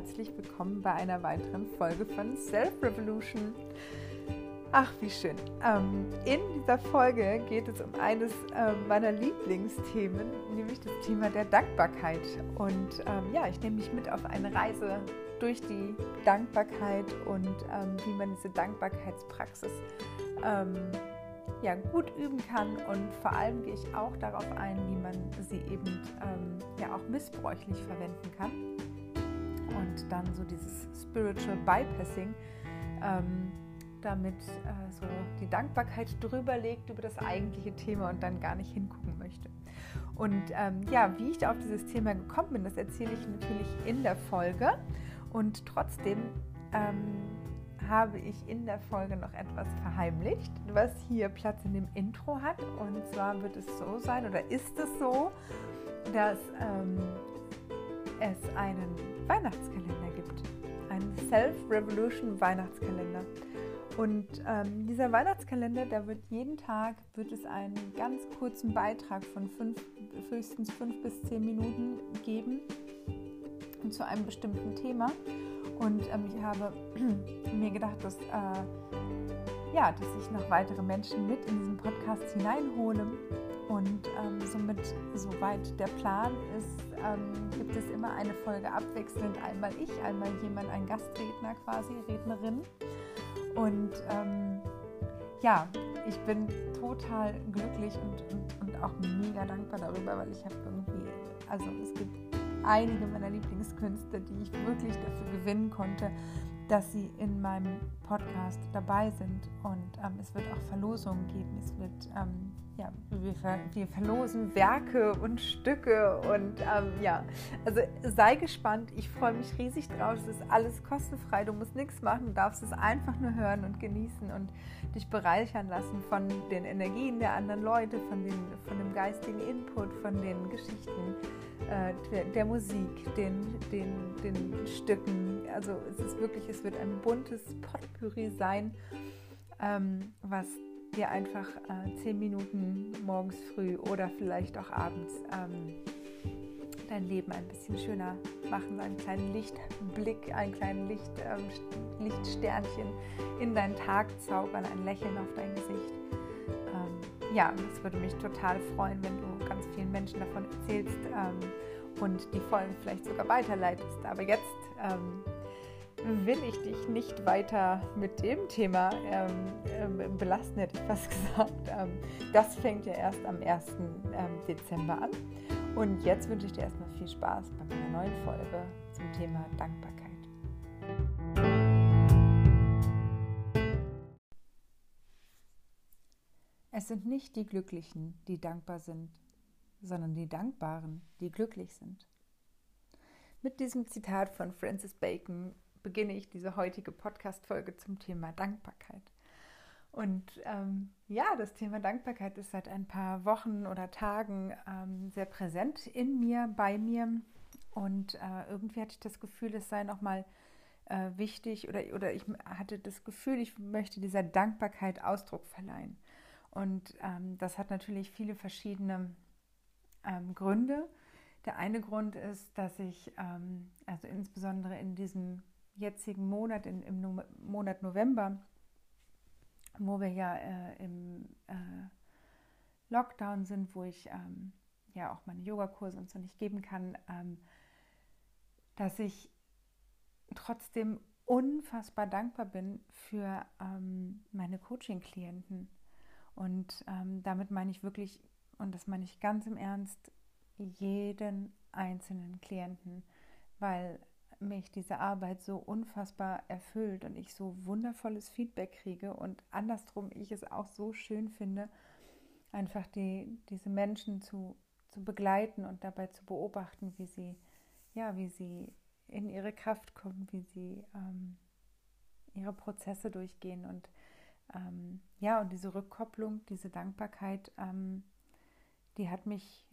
herzlich willkommen bei einer weiteren Folge von Self Revolution. Ach, wie schön. Ähm, in dieser Folge geht es um eines äh, meiner Lieblingsthemen, nämlich das Thema der Dankbarkeit. Und ähm, ja, ich nehme mich mit auf eine Reise durch die Dankbarkeit und ähm, wie man diese Dankbarkeitspraxis ähm, ja, gut üben kann und vor allem gehe ich auch darauf ein, wie man sie eben ähm, ja auch missbräuchlich verwenden kann. Und dann so dieses Spiritual Bypassing, ähm, damit äh, so die Dankbarkeit drüber legt über das eigentliche Thema und dann gar nicht hingucken möchte. Und ähm, ja, wie ich da auf dieses Thema gekommen bin, das erzähle ich natürlich in der Folge. Und trotzdem ähm, habe ich in der Folge noch etwas verheimlicht, was hier Platz in dem Intro hat. Und zwar wird es so sein, oder ist es so, dass ähm, es einen Weihnachtskalender gibt. Einen Self-Revolution Weihnachtskalender. Und ähm, dieser Weihnachtskalender, da wird jeden Tag wird es einen ganz kurzen Beitrag von fünf, höchstens fünf bis zehn Minuten geben zu einem bestimmten Thema. Und ähm, ich habe mir gedacht, dass, äh, ja, dass ich noch weitere Menschen mit in diesen Podcast hineinhole. Und ähm, somit, soweit der Plan ist, ähm, gibt es immer eine Folge abwechselnd. Einmal ich, einmal jemand, ein Gastredner quasi, Rednerin. Und ähm, ja, ich bin total glücklich und, und, und auch mega dankbar darüber, weil ich habe irgendwie, also es gibt einige meiner Lieblingskünstler, die ich wirklich dafür gewinnen konnte, dass sie in meinem Podcast dabei sind. Und ähm, es wird auch Verlosungen geben. Es wird, ähm, ja, wir, ver wir, verlosen Werke und Stücke. Und ähm, ja, also sei gespannt. Ich freue mich riesig drauf. Es ist alles kostenfrei. Du musst nichts machen. Du darfst es einfach nur hören und genießen und dich bereichern lassen von den Energien der anderen Leute, von, den, von dem geistigen Input, von den Geschichten äh, der, der, Musik, den, den, den Stücken. Also es ist wirklich, es wird ein buntes Potpourri sein, ähm, was dir einfach äh, zehn Minuten morgens früh oder vielleicht auch abends ähm, dein Leben ein bisschen schöner machen, einen kleinen Lichtblick, einen kleinen Licht, ähm, Lichtsternchen in deinen Tag zaubern, ein Lächeln auf dein Gesicht. Ähm, ja, es würde mich total freuen, wenn du ganz vielen Menschen davon erzählst ähm, und die Folgen vielleicht sogar weiterleitest. Aber jetzt ähm, will ich dich nicht weiter mit dem Thema ähm, ähm belasten, hätte ich fast gesagt. Ähm, das fängt ja erst am 1. Ähm, Dezember an. Und jetzt wünsche ich dir erstmal viel Spaß bei meiner neuen Folge zum Thema Dankbarkeit. Es sind nicht die Glücklichen, die dankbar sind, sondern die Dankbaren, die glücklich sind. Mit diesem Zitat von Francis Bacon beginne ich diese heutige Podcast-Folge zum Thema Dankbarkeit. Und ähm, ja, das Thema Dankbarkeit ist seit ein paar Wochen oder Tagen ähm, sehr präsent in mir, bei mir. Und äh, irgendwie hatte ich das Gefühl, es sei nochmal äh, wichtig oder, oder ich hatte das Gefühl, ich möchte dieser Dankbarkeit Ausdruck verleihen. Und ähm, das hat natürlich viele verschiedene ähm, Gründe. Der eine Grund ist, dass ich, ähm, also insbesondere in diesem jetzigen Monat, in, im no Monat November, wo wir ja äh, im äh, Lockdown sind, wo ich ähm, ja auch meine Yogakurse und so nicht geben kann, ähm, dass ich trotzdem unfassbar dankbar bin für ähm, meine Coaching-Klienten. Und ähm, damit meine ich wirklich und das meine ich ganz im Ernst, jeden einzelnen Klienten, weil mich diese Arbeit so unfassbar erfüllt und ich so wundervolles Feedback kriege und andersrum ich es auch so schön finde, einfach die, diese Menschen zu, zu begleiten und dabei zu beobachten, wie sie, ja, wie sie in ihre Kraft kommen, wie sie ähm, ihre Prozesse durchgehen und ähm, ja, und diese Rückkopplung, diese Dankbarkeit, ähm, die hat mich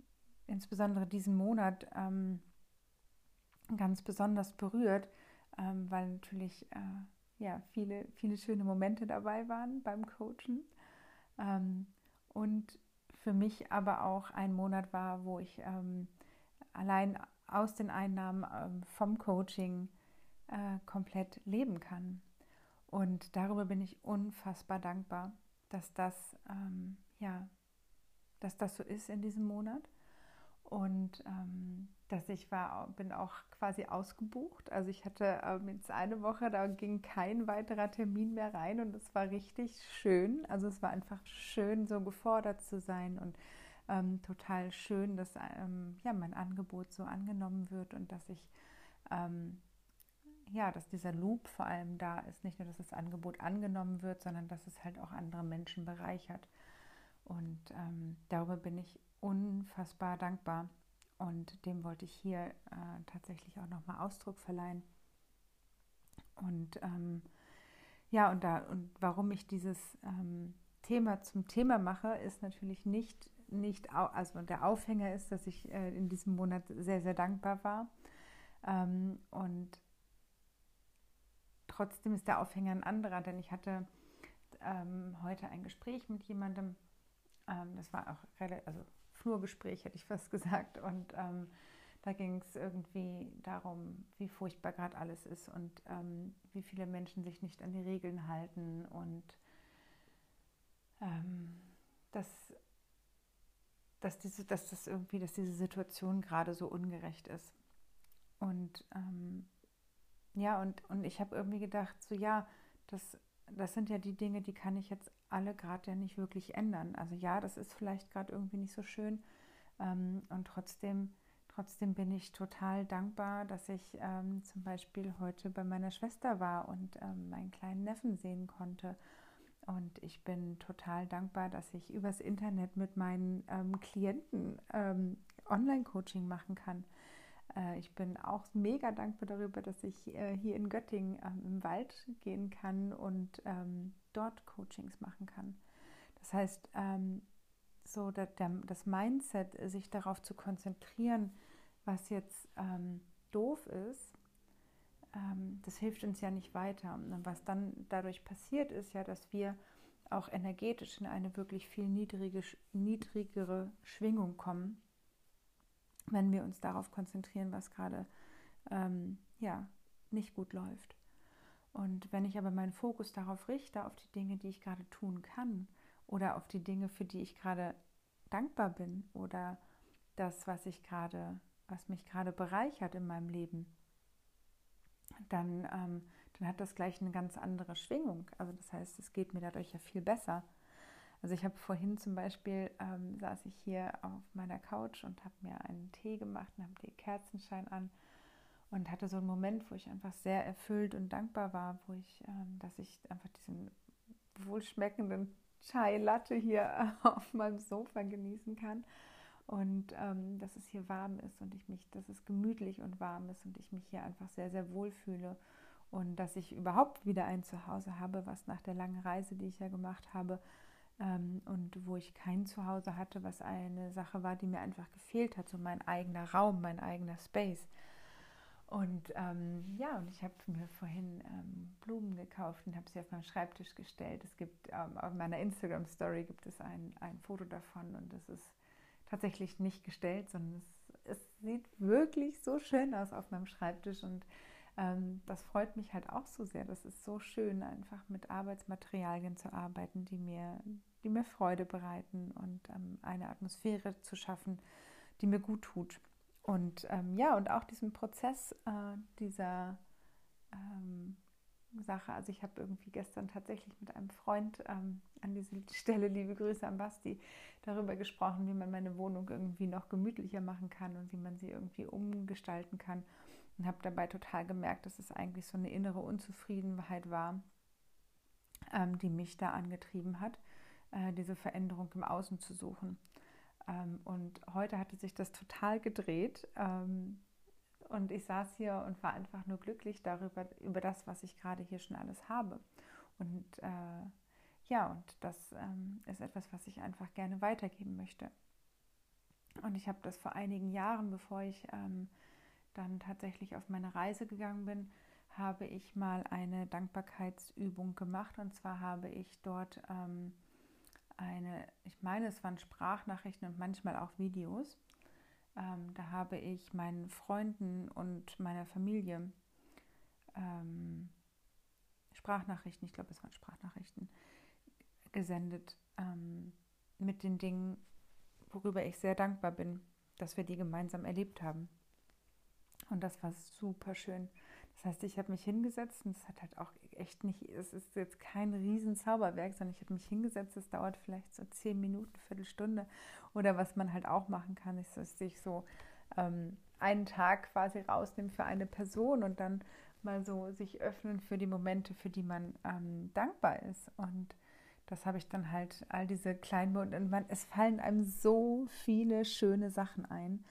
insbesondere diesen Monat ähm, ganz besonders berührt, ähm, weil natürlich äh, ja, viele, viele schöne Momente dabei waren beim Coachen. Ähm, und für mich aber auch ein Monat war, wo ich ähm, allein aus den Einnahmen ähm, vom Coaching äh, komplett leben kann. Und darüber bin ich unfassbar dankbar, dass das, ähm, ja, dass das so ist in diesem Monat. Und ähm, dass ich war, bin auch quasi ausgebucht. Also ich hatte ähm, jetzt eine Woche, da ging kein weiterer Termin mehr rein und es war richtig schön. Also es war einfach schön, so gefordert zu sein und ähm, total schön, dass ähm, ja, mein Angebot so angenommen wird und dass ich ähm, ja, dass dieser Loop vor allem da ist. Nicht nur, dass das Angebot angenommen wird, sondern dass es halt auch andere Menschen bereichert. Und ähm, darüber bin ich unfassbar dankbar. Und dem wollte ich hier äh, tatsächlich auch nochmal Ausdruck verleihen. Und ähm, ja, und da, und warum ich dieses ähm, Thema zum Thema mache, ist natürlich nicht, nicht, also der Aufhänger ist, dass ich äh, in diesem Monat sehr, sehr dankbar war. Ähm, und trotzdem ist der Aufhänger ein anderer, denn ich hatte ähm, heute ein Gespräch mit jemandem, ähm, das war auch also Flurgespräch, hätte ich fast gesagt, und ähm, da ging es irgendwie darum, wie furchtbar gerade alles ist und ähm, wie viele Menschen sich nicht an die Regeln halten und ähm, dass, dass, diese, dass das irgendwie, dass diese Situation gerade so ungerecht ist. Und ähm, ja, und, und ich habe irgendwie gedacht, so ja, das, das sind ja die Dinge, die kann ich jetzt alle gerade ja nicht wirklich ändern. Also ja, das ist vielleicht gerade irgendwie nicht so schön. Ähm, und trotzdem, trotzdem bin ich total dankbar, dass ich ähm, zum Beispiel heute bei meiner Schwester war und ähm, meinen kleinen Neffen sehen konnte. Und ich bin total dankbar, dass ich übers Internet mit meinen ähm, Klienten ähm, Online-Coaching machen kann. Äh, ich bin auch mega dankbar darüber, dass ich äh, hier in Göttingen ähm, im Wald gehen kann und ähm, dort Coachings machen kann. Das heißt, ähm, so das Mindset, sich darauf zu konzentrieren, was jetzt doof ist, das hilft uns ja nicht weiter. Und was dann dadurch passiert, ist ja, dass wir auch energetisch in eine wirklich viel niedrige, niedrigere Schwingung kommen wenn wir uns darauf konzentrieren, was gerade ähm, ja, nicht gut läuft. Und wenn ich aber meinen Fokus darauf richte, auf die Dinge, die ich gerade tun kann oder auf die Dinge, für die ich gerade dankbar bin oder das, was ich gerade, was mich gerade bereichert in meinem Leben, dann, ähm, dann hat das gleich eine ganz andere Schwingung. Also das heißt, es geht mir dadurch ja viel besser. Also ich habe vorhin zum Beispiel, ähm, saß ich hier auf meiner Couch und habe mir einen Tee gemacht und habe den Kerzenschein an und hatte so einen Moment, wo ich einfach sehr erfüllt und dankbar war, wo ich, ähm, dass ich einfach diesen wohlschmeckenden Chai Latte hier auf meinem Sofa genießen kann und ähm, dass es hier warm ist und ich mich, dass es gemütlich und warm ist und ich mich hier einfach sehr, sehr wohl fühle und dass ich überhaupt wieder ein Zuhause habe, was nach der langen Reise, die ich ja gemacht habe, und wo ich kein Zuhause hatte, was eine Sache war, die mir einfach gefehlt hat, so mein eigener Raum, mein eigener Space. Und ähm, ja, und ich habe mir vorhin ähm, Blumen gekauft und habe sie auf meinen Schreibtisch gestellt. Es gibt ähm, auf meiner Instagram-Story gibt es ein, ein Foto davon und es ist tatsächlich nicht gestellt, sondern es, es sieht wirklich so schön aus auf meinem Schreibtisch und ähm, das freut mich halt auch so sehr. Das ist so schön, einfach mit Arbeitsmaterialien zu arbeiten, die mir, die mir Freude bereiten und ähm, eine Atmosphäre zu schaffen, die mir gut tut. Und ähm, ja, und auch diesen Prozess äh, dieser ähm, Sache. Also ich habe irgendwie gestern tatsächlich mit einem Freund ähm, an dieser Stelle, liebe Grüße an Basti, darüber gesprochen, wie man meine Wohnung irgendwie noch gemütlicher machen kann und wie man sie irgendwie umgestalten kann und habe dabei total gemerkt, dass es eigentlich so eine innere Unzufriedenheit war, ähm, die mich da angetrieben hat, äh, diese Veränderung im Außen zu suchen. Ähm, und heute hatte sich das total gedreht. Ähm, und ich saß hier und war einfach nur glücklich darüber, über das, was ich gerade hier schon alles habe. Und äh, ja, und das ähm, ist etwas, was ich einfach gerne weitergeben möchte. Und ich habe das vor einigen Jahren, bevor ich ähm, dann tatsächlich auf meine Reise gegangen bin, habe ich mal eine Dankbarkeitsübung gemacht. Und zwar habe ich dort ähm, eine, ich meine, es waren Sprachnachrichten und manchmal auch Videos. Ähm, da habe ich meinen Freunden und meiner Familie ähm, Sprachnachrichten, ich glaube, es waren Sprachnachrichten, gesendet ähm, mit den Dingen, worüber ich sehr dankbar bin, dass wir die gemeinsam erlebt haben. Und das war super schön. Das heißt, ich habe mich hingesetzt und es hat halt auch echt nicht, es ist jetzt kein riesen Zauberwerk, sondern ich habe mich hingesetzt, es dauert vielleicht so zehn Minuten, Viertelstunde. Oder was man halt auch machen kann, ist, dass sich so ähm, einen Tag quasi rausnimmt für eine Person und dann mal so sich öffnen für die Momente, für die man ähm, dankbar ist. Und das habe ich dann halt, all diese kleinen und man, es fallen einem so viele schöne Sachen ein.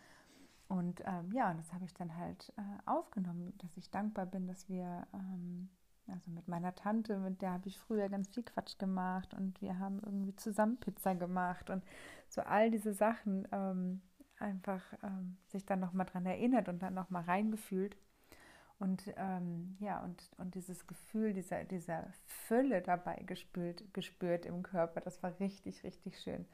Und ähm, ja, das habe ich dann halt äh, aufgenommen, dass ich dankbar bin, dass wir, ähm, also mit meiner Tante, mit der habe ich früher ganz viel Quatsch gemacht und wir haben irgendwie zusammen Pizza gemacht und so all diese Sachen ähm, einfach ähm, sich dann nochmal dran erinnert und dann nochmal reingefühlt. Und ähm, ja, und, und dieses Gefühl dieser, dieser Fülle dabei gespürt, gespürt im Körper, das war richtig, richtig schön.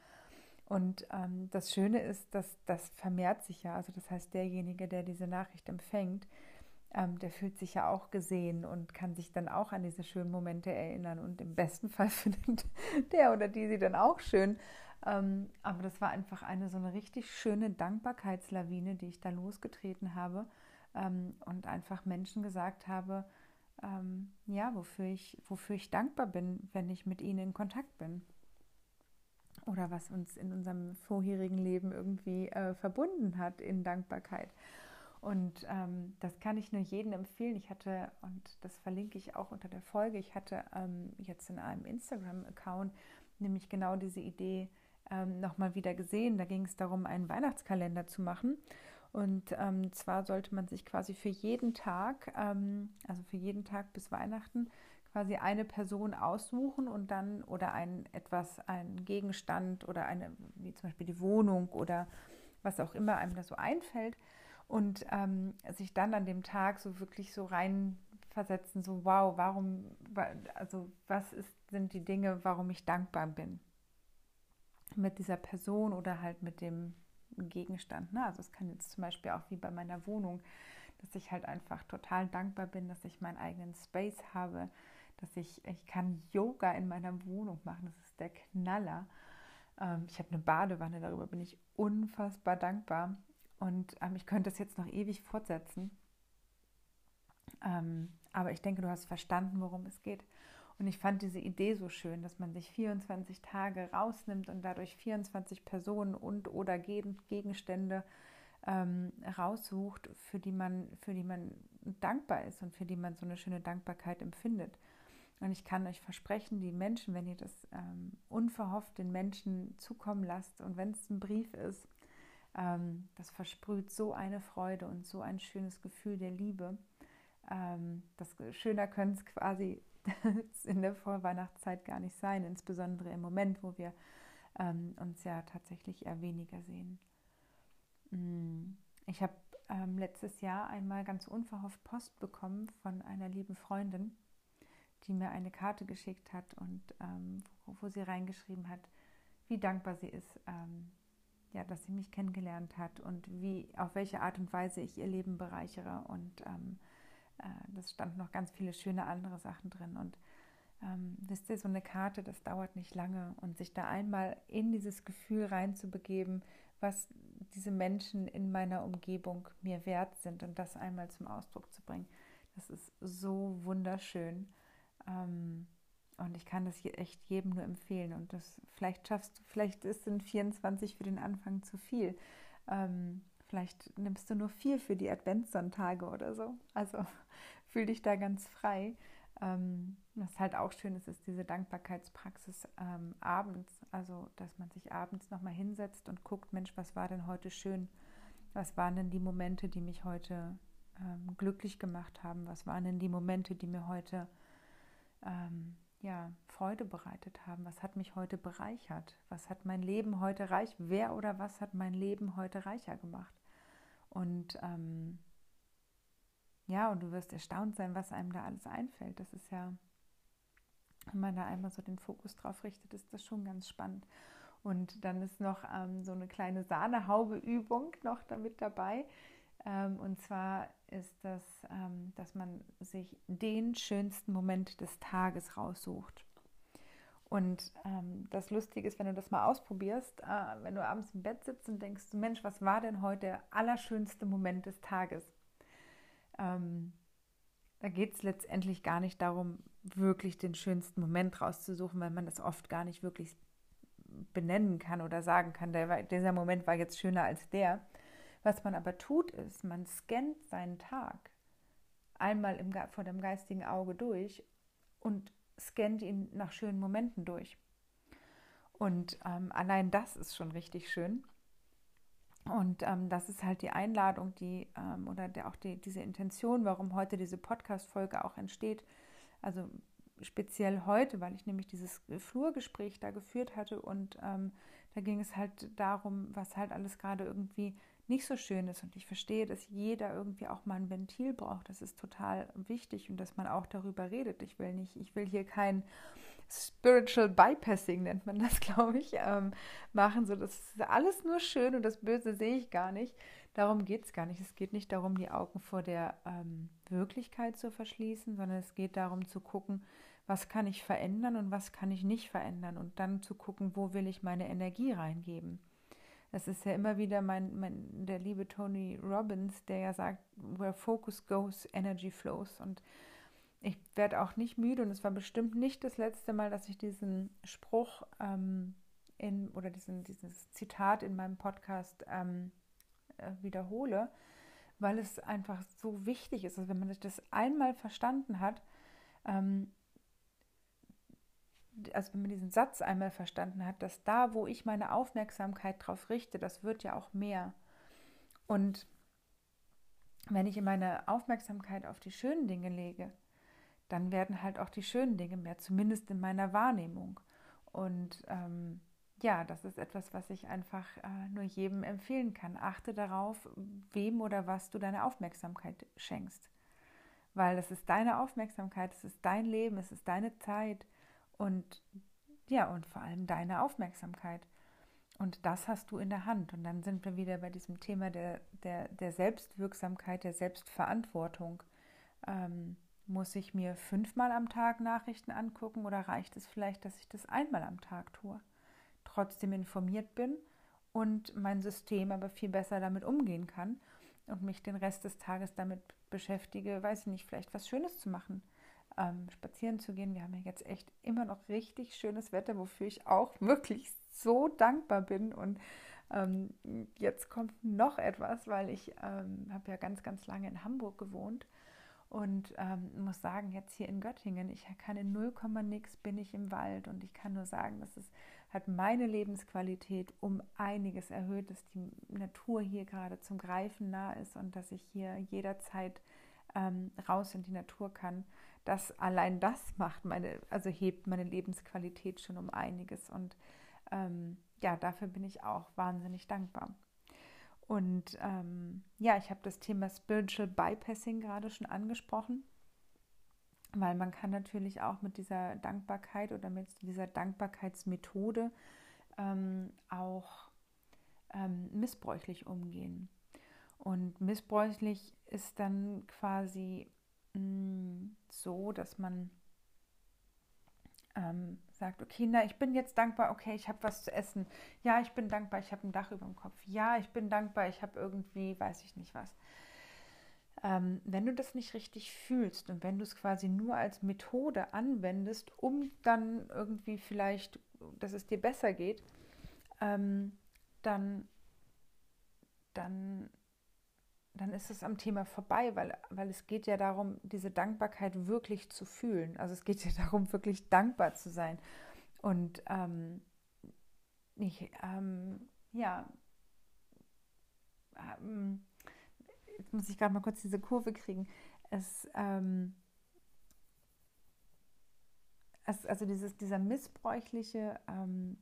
Und ähm, das Schöne ist, dass das vermehrt sich ja. Also das heißt, derjenige, der diese Nachricht empfängt, ähm, der fühlt sich ja auch gesehen und kann sich dann auch an diese schönen Momente erinnern. Und im besten Fall findet der oder die sie dann auch schön. Ähm, aber das war einfach eine so eine richtig schöne Dankbarkeitslawine, die ich da losgetreten habe ähm, und einfach Menschen gesagt habe, ähm, ja, wofür ich, wofür ich dankbar bin, wenn ich mit ihnen in Kontakt bin oder was uns in unserem vorherigen Leben irgendwie äh, verbunden hat in Dankbarkeit. Und ähm, das kann ich nur jedem empfehlen. Ich hatte, und das verlinke ich auch unter der Folge, ich hatte ähm, jetzt in einem Instagram-Account nämlich genau diese Idee ähm, nochmal wieder gesehen. Da ging es darum, einen Weihnachtskalender zu machen. Und ähm, zwar sollte man sich quasi für jeden Tag, ähm, also für jeden Tag bis Weihnachten, quasi eine Person aussuchen und dann oder ein etwas, ein Gegenstand oder eine, wie zum Beispiel die Wohnung oder was auch immer einem da so einfällt und ähm, sich dann an dem Tag so wirklich so reinversetzen, so wow, warum, also was ist, sind die Dinge, warum ich dankbar bin mit dieser Person oder halt mit dem Gegenstand. Ne? Also es kann jetzt zum Beispiel auch wie bei meiner Wohnung, dass ich halt einfach total dankbar bin, dass ich meinen eigenen Space habe, dass ich, ich kann Yoga in meiner Wohnung machen. Das ist der Knaller. Ähm, ich habe eine Badewanne, darüber bin ich unfassbar dankbar. Und ähm, ich könnte es jetzt noch ewig fortsetzen. Ähm, aber ich denke, du hast verstanden, worum es geht. Und ich fand diese Idee so schön, dass man sich 24 Tage rausnimmt und dadurch 24 Personen und oder Gegenstände ähm, raussucht, für die, man, für die man dankbar ist und für die man so eine schöne Dankbarkeit empfindet. Und ich kann euch versprechen, die Menschen, wenn ihr das ähm, unverhofft den Menschen zukommen lasst und wenn es ein Brief ist, ähm, das versprüht so eine Freude und so ein schönes Gefühl der Liebe. Ähm, das schöner können es quasi in der Vorweihnachtszeit gar nicht sein, insbesondere im Moment, wo wir ähm, uns ja tatsächlich eher weniger sehen. Mm, ich habe ähm, letztes Jahr einmal ganz unverhofft Post bekommen von einer lieben Freundin die mir eine Karte geschickt hat und ähm, wo, wo, sie reingeschrieben hat, wie dankbar sie ist, ähm, ja, dass sie mich kennengelernt hat und wie, auf welche Art und Weise ich ihr Leben bereichere. Und ähm, äh, das stand noch ganz viele schöne andere Sachen drin. Und ähm, wisst ihr, so eine Karte, das dauert nicht lange. Und sich da einmal in dieses Gefühl reinzubegeben, was diese Menschen in meiner Umgebung mir wert sind und das einmal zum Ausdruck zu bringen, das ist so wunderschön. Ähm, und ich kann das echt jedem nur empfehlen. Und das vielleicht schaffst du, vielleicht in 24 für den Anfang zu viel. Ähm, vielleicht nimmst du nur vier für die Adventssonntage oder so. Also fühl dich da ganz frei. Ähm, was halt auch schön ist, ist diese Dankbarkeitspraxis abends. Also, dass man sich abends nochmal hinsetzt und guckt, Mensch, was war denn heute schön? Was waren denn die Momente, die mich heute glücklich gemacht haben? Was waren denn die Momente, die mir heute ähm, ja, Freude bereitet haben? Was hat mich heute bereichert? Was hat mein Leben heute reich? Wer oder was hat mein Leben heute reicher gemacht? Und ähm, ja, und du wirst erstaunt sein, was einem da alles einfällt. Das ist ja, wenn man da einmal so den Fokus drauf richtet, ist das schon ganz spannend. Und dann ist noch ähm, so eine kleine Sahnehaube-Übung noch damit dabei. Ähm, und zwar ist, dass, ähm, dass man sich den schönsten Moment des Tages raussucht. Und ähm, das Lustige ist, wenn du das mal ausprobierst, äh, wenn du abends im Bett sitzt und denkst, Mensch, was war denn heute der allerschönste Moment des Tages? Ähm, da geht es letztendlich gar nicht darum, wirklich den schönsten Moment rauszusuchen, weil man das oft gar nicht wirklich benennen kann oder sagen kann, der, dieser Moment war jetzt schöner als der. Was man aber tut, ist, man scannt seinen Tag einmal im, vor dem geistigen Auge durch und scannt ihn nach schönen Momenten durch. Und ähm, allein das ist schon richtig schön. Und ähm, das ist halt die Einladung, die ähm, oder der, auch die, diese Intention, warum heute diese Podcast-Folge auch entsteht. Also speziell heute, weil ich nämlich dieses Flurgespräch da geführt hatte und ähm, da ging es halt darum, was halt alles gerade irgendwie nicht so schön ist. Und ich verstehe, dass jeder irgendwie auch mal ein Ventil braucht. Das ist total wichtig und dass man auch darüber redet. Ich will nicht, ich will hier kein Spiritual Bypassing, nennt man das, glaube ich, ähm, machen. So, das ist alles nur schön und das Böse sehe ich gar nicht. Darum geht es gar nicht. Es geht nicht darum, die Augen vor der ähm, Wirklichkeit zu verschließen, sondern es geht darum zu gucken, was kann ich verändern und was kann ich nicht verändern und dann zu gucken, wo will ich meine Energie reingeben. Das ist ja immer wieder mein, mein, der liebe Tony Robbins, der ja sagt, where focus goes, energy flows. Und ich werde auch nicht müde und es war bestimmt nicht das letzte Mal, dass ich diesen Spruch ähm, in, oder diesen, dieses Zitat in meinem Podcast ähm, äh, wiederhole, weil es einfach so wichtig ist. Also wenn man das einmal verstanden hat, ähm, also wenn man diesen Satz einmal verstanden hat, dass da, wo ich meine Aufmerksamkeit drauf richte, das wird ja auch mehr. Und wenn ich meine Aufmerksamkeit auf die schönen Dinge lege, dann werden halt auch die schönen Dinge mehr, zumindest in meiner Wahrnehmung. Und ähm, ja, das ist etwas, was ich einfach äh, nur jedem empfehlen kann. Achte darauf, wem oder was du deine Aufmerksamkeit schenkst. Weil es ist deine Aufmerksamkeit, es ist dein Leben, es ist deine Zeit und ja, und vor allem deine Aufmerksamkeit. Und das hast du in der Hand. Und dann sind wir wieder bei diesem Thema der, der, der Selbstwirksamkeit, der Selbstverantwortung. Ähm, muss ich mir fünfmal am Tag Nachrichten angucken oder reicht es vielleicht, dass ich das einmal am Tag tue? Trotzdem informiert bin und mein System aber viel besser damit umgehen kann und mich den Rest des Tages damit beschäftige, weiß ich nicht, vielleicht was Schönes zu machen ähm, spazieren zu gehen. Wir haben ja jetzt echt immer noch richtig schönes Wetter, wofür ich auch wirklich so dankbar bin. Und ähm, jetzt kommt noch etwas, weil ich ähm, habe ja ganz, ganz lange in Hamburg gewohnt und ähm, muss sagen, jetzt hier in Göttingen, ich kann in 0, nix bin ich im Wald und ich kann nur sagen, dass es hat meine Lebensqualität um einiges erhöht, dass die Natur hier gerade zum Greifen nah ist und dass ich hier jederzeit ähm, raus in die Natur kann das allein das macht meine, also hebt meine Lebensqualität schon um einiges. Und ähm, ja, dafür bin ich auch wahnsinnig dankbar. Und ähm, ja, ich habe das Thema Spiritual Bypassing gerade schon angesprochen, weil man kann natürlich auch mit dieser Dankbarkeit oder mit dieser Dankbarkeitsmethode ähm, auch ähm, missbräuchlich umgehen. Und missbräuchlich ist dann quasi Mm, so, dass man ähm, sagt, okay, na, ich bin jetzt dankbar, okay, ich habe was zu essen. Ja, ich bin dankbar, ich habe ein Dach über dem Kopf. Ja, ich bin dankbar, ich habe irgendwie, weiß ich nicht was. Ähm, wenn du das nicht richtig fühlst und wenn du es quasi nur als Methode anwendest, um dann irgendwie vielleicht, dass es dir besser geht, ähm, dann, dann dann ist es am Thema vorbei, weil, weil es geht ja darum, diese Dankbarkeit wirklich zu fühlen. Also es geht ja darum, wirklich dankbar zu sein. Und ähm, ich, ähm, ja, ähm, jetzt muss ich gerade mal kurz diese Kurve kriegen. Es, ähm, es also dieses, dieser missbräuchliche ähm,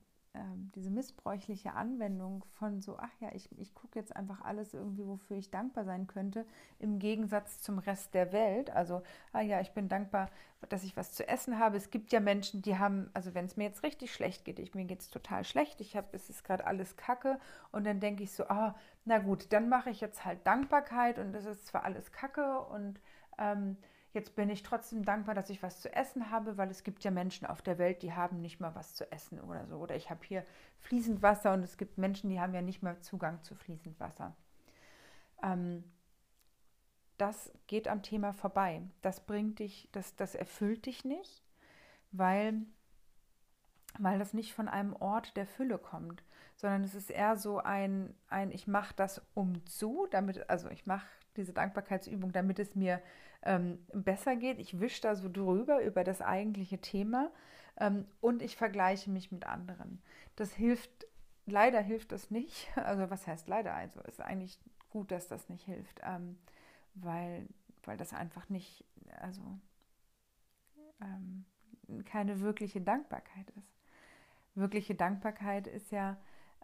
diese missbräuchliche Anwendung von so, ach ja, ich, ich gucke jetzt einfach alles irgendwie, wofür ich dankbar sein könnte, im Gegensatz zum Rest der Welt. Also, ah ja, ich bin dankbar, dass ich was zu essen habe. Es gibt ja Menschen, die haben, also wenn es mir jetzt richtig schlecht geht, ich, mir geht es total schlecht, ich habe, es ist gerade alles Kacke und dann denke ich so, ah, na gut, dann mache ich jetzt halt Dankbarkeit und es ist zwar alles Kacke und ähm, Jetzt bin ich trotzdem dankbar, dass ich was zu essen habe, weil es gibt ja Menschen auf der Welt, die haben nicht mal was zu essen oder so. Oder ich habe hier fließend Wasser und es gibt Menschen, die haben ja nicht mal Zugang zu fließend Wasser. Ähm, das geht am Thema vorbei. Das bringt dich, das, das erfüllt dich nicht, weil, weil das nicht von einem Ort der Fülle kommt, sondern es ist eher so ein, ein ich mache das um zu, damit, also ich mache diese Dankbarkeitsübung, damit es mir ähm, besser geht. Ich wische da so drüber über das eigentliche Thema ähm, und ich vergleiche mich mit anderen. Das hilft, leider hilft das nicht. Also was heißt leider? Also ist eigentlich gut, dass das nicht hilft, ähm, weil, weil das einfach nicht, also ähm, keine wirkliche Dankbarkeit ist. Wirkliche Dankbarkeit ist ja,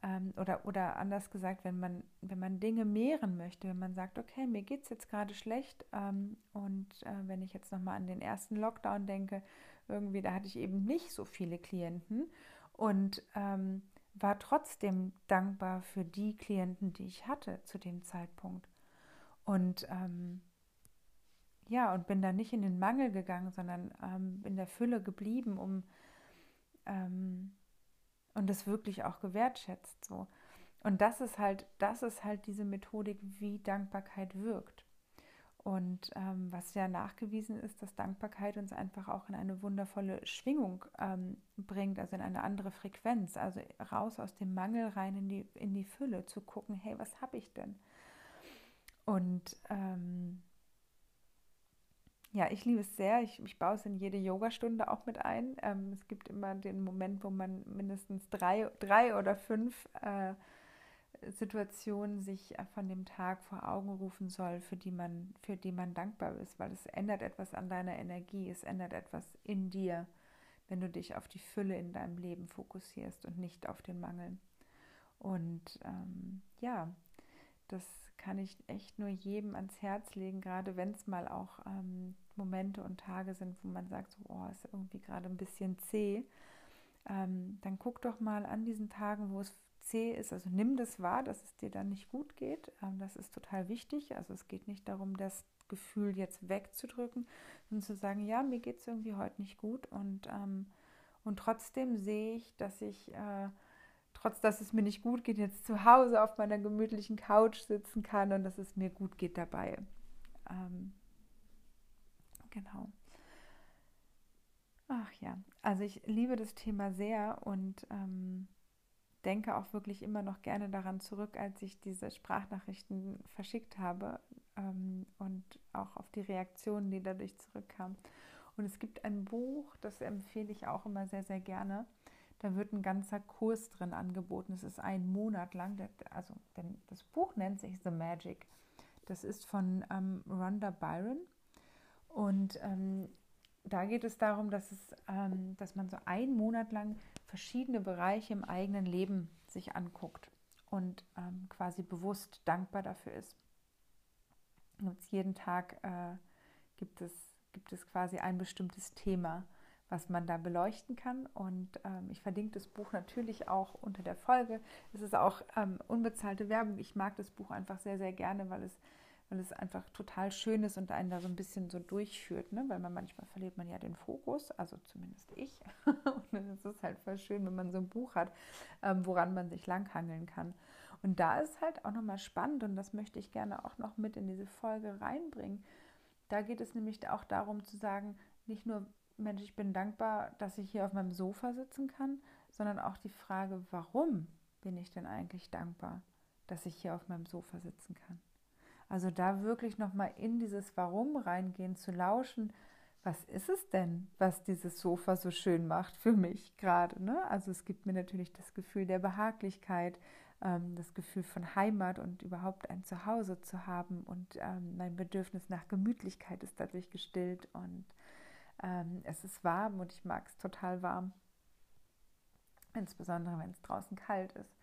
ähm, oder, oder anders gesagt, wenn man, wenn man Dinge mehren möchte, wenn man sagt, okay, mir geht es jetzt gerade schlecht ähm, und äh, wenn ich jetzt nochmal an den ersten Lockdown denke, irgendwie, da hatte ich eben nicht so viele Klienten und ähm, war trotzdem dankbar für die Klienten, die ich hatte zu dem Zeitpunkt. Und ähm, ja, und bin da nicht in den Mangel gegangen, sondern ähm, in der Fülle geblieben, um ähm, und das wirklich auch gewertschätzt so. Und das ist halt, das ist halt diese Methodik, wie Dankbarkeit wirkt. Und ähm, was ja nachgewiesen ist, dass Dankbarkeit uns einfach auch in eine wundervolle Schwingung ähm, bringt, also in eine andere Frequenz, also raus aus dem Mangel rein in die, in die Fülle, zu gucken, hey, was habe ich denn? Und ähm, ja, ich liebe es sehr. Ich, ich baue es in jede Yogastunde auch mit ein. Ähm, es gibt immer den Moment, wo man mindestens drei, drei oder fünf äh, Situationen sich äh, von dem Tag vor Augen rufen soll, für die man, für die man dankbar ist, weil es ändert etwas an deiner Energie, es ändert etwas in dir, wenn du dich auf die Fülle in deinem Leben fokussierst und nicht auf den Mangel. Und ähm, ja, das kann ich echt nur jedem ans Herz legen, gerade wenn es mal auch ähm, Momente und Tage sind, wo man sagt, so, oh, ist irgendwie gerade ein bisschen zäh, ähm, dann guck doch mal an diesen Tagen, wo es zäh ist, also nimm das wahr, dass es dir dann nicht gut geht. Ähm, das ist total wichtig. Also es geht nicht darum, das Gefühl jetzt wegzudrücken, sondern zu sagen, ja, mir geht es irgendwie heute nicht gut und, ähm, und trotzdem sehe ich, dass ich äh, trotz dass es mir nicht gut geht, jetzt zu Hause auf meiner gemütlichen Couch sitzen kann und dass es mir gut geht dabei. Ähm, Genau. Ach ja, also ich liebe das Thema sehr und ähm, denke auch wirklich immer noch gerne daran zurück, als ich diese Sprachnachrichten verschickt habe ähm, und auch auf die Reaktionen, die dadurch zurückkamen. Und es gibt ein Buch, das empfehle ich auch immer sehr, sehr gerne. Da wird ein ganzer Kurs drin angeboten. Es ist ein Monat lang. Also das Buch nennt sich The Magic. Das ist von ähm, Rhonda Byron und ähm, da geht es darum, dass, es, ähm, dass man so einen Monat lang verschiedene Bereiche im eigenen Leben sich anguckt und ähm, quasi bewusst dankbar dafür ist. Und jeden Tag äh, gibt, es, gibt es quasi ein bestimmtes Thema, was man da beleuchten kann. Und ähm, ich verlinke das Buch natürlich auch unter der Folge. Es ist auch ähm, unbezahlte Werbung. Ich mag das Buch einfach sehr, sehr gerne, weil es weil es einfach total schön ist und einen da so ein bisschen so durchführt, ne? weil man manchmal verliert man ja den Fokus, also zumindest ich. und es ist halt voll schön, wenn man so ein Buch hat, ähm, woran man sich langhangeln kann. Und da ist halt auch nochmal spannend und das möchte ich gerne auch noch mit in diese Folge reinbringen. Da geht es nämlich auch darum zu sagen, nicht nur, Mensch, ich bin dankbar, dass ich hier auf meinem Sofa sitzen kann, sondern auch die Frage, warum bin ich denn eigentlich dankbar, dass ich hier auf meinem Sofa sitzen kann? Also da wirklich nochmal in dieses Warum reingehen, zu lauschen, was ist es denn, was dieses Sofa so schön macht für mich gerade? Ne? Also es gibt mir natürlich das Gefühl der Behaglichkeit, ähm, das Gefühl von Heimat und überhaupt ein Zuhause zu haben und ähm, mein Bedürfnis nach Gemütlichkeit ist dadurch gestillt und ähm, es ist warm und ich mag es total warm. insbesondere wenn es draußen kalt ist.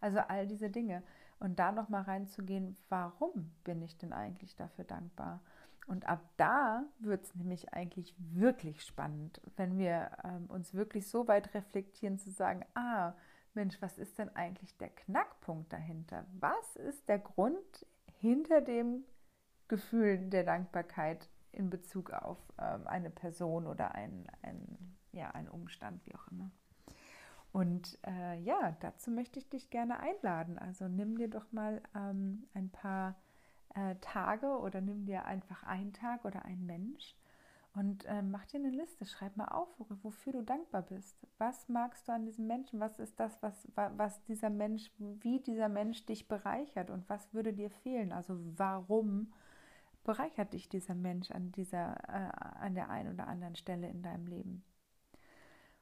Also all diese Dinge. Und da nochmal reinzugehen, warum bin ich denn eigentlich dafür dankbar? Und ab da wird es nämlich eigentlich wirklich spannend, wenn wir ähm, uns wirklich so weit reflektieren zu sagen, ah, Mensch, was ist denn eigentlich der Knackpunkt dahinter? Was ist der Grund hinter dem Gefühl der Dankbarkeit in Bezug auf ähm, eine Person oder ein, ein, ja, einen Umstand, wie auch immer? Und äh, ja, dazu möchte ich dich gerne einladen. Also nimm dir doch mal ähm, ein paar äh, Tage oder nimm dir einfach einen Tag oder einen Mensch und äh, mach dir eine Liste. Schreib mal auf, wofür du dankbar bist. Was magst du an diesem Menschen? Was ist das, was, was dieser Mensch, wie dieser Mensch dich bereichert und was würde dir fehlen? Also warum bereichert dich dieser Mensch an dieser, äh, an der einen oder anderen Stelle in deinem Leben?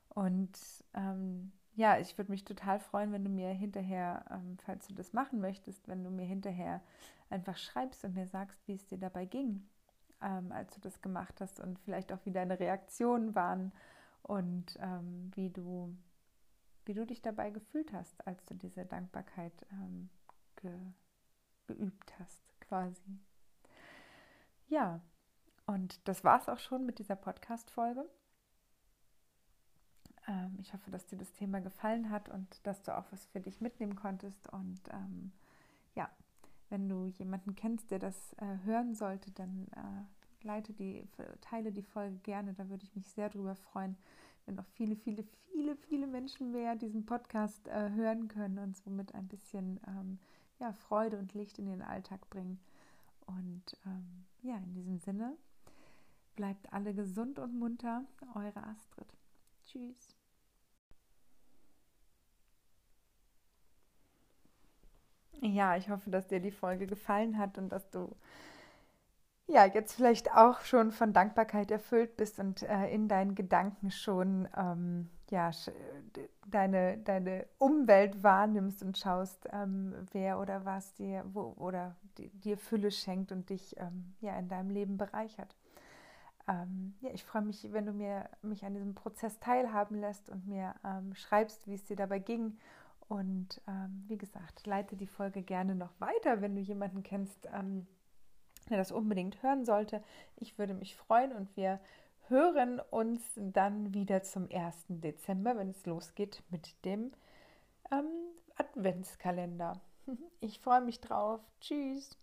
Und ähm, ja, ich würde mich total freuen, wenn du mir hinterher, ähm, falls du das machen möchtest, wenn du mir hinterher einfach schreibst und mir sagst, wie es dir dabei ging ähm, als du das gemacht hast und vielleicht auch wie deine Reaktionen waren und ähm, wie, du, wie du dich dabei gefühlt hast, als du diese Dankbarkeit ähm, ge, geübt hast, quasi. Ja, und das war es auch schon mit dieser Podcast-Folge. Ähm, ich hoffe, dass dir das Thema gefallen hat und dass du auch was für dich mitnehmen konntest. Und ähm, ja, wenn du jemanden kennst, der das äh, hören sollte, dann äh, leite die, teile die Folge gerne. Da würde ich mich sehr drüber freuen, wenn noch viele, viele, viele, viele Menschen mehr diesen Podcast äh, hören können und somit ein bisschen ähm, ja, Freude und Licht in den Alltag bringen. Und ähm, ja, in diesem Sinne, bleibt alle gesund und munter. Eure Astrid. Tschüss. Ja, ich hoffe, dass dir die Folge gefallen hat und dass du ja jetzt vielleicht auch schon von Dankbarkeit erfüllt bist und äh, in deinen Gedanken schon ähm, ja, deine, deine Umwelt wahrnimmst und schaust, ähm, wer oder was dir wo, oder dir Fülle schenkt und dich ähm, ja in deinem Leben bereichert. Ähm, ja, ich freue mich, wenn du mir mich an diesem Prozess teilhaben lässt und mir ähm, schreibst, wie es dir dabei ging und ähm, wie gesagt, leite die Folge gerne noch weiter, wenn du jemanden kennst, ähm, der das unbedingt hören sollte. Ich würde mich freuen und wir hören uns dann wieder zum 1. Dezember, wenn es losgeht mit dem ähm, Adventskalender. Ich freue mich drauf. Tschüss.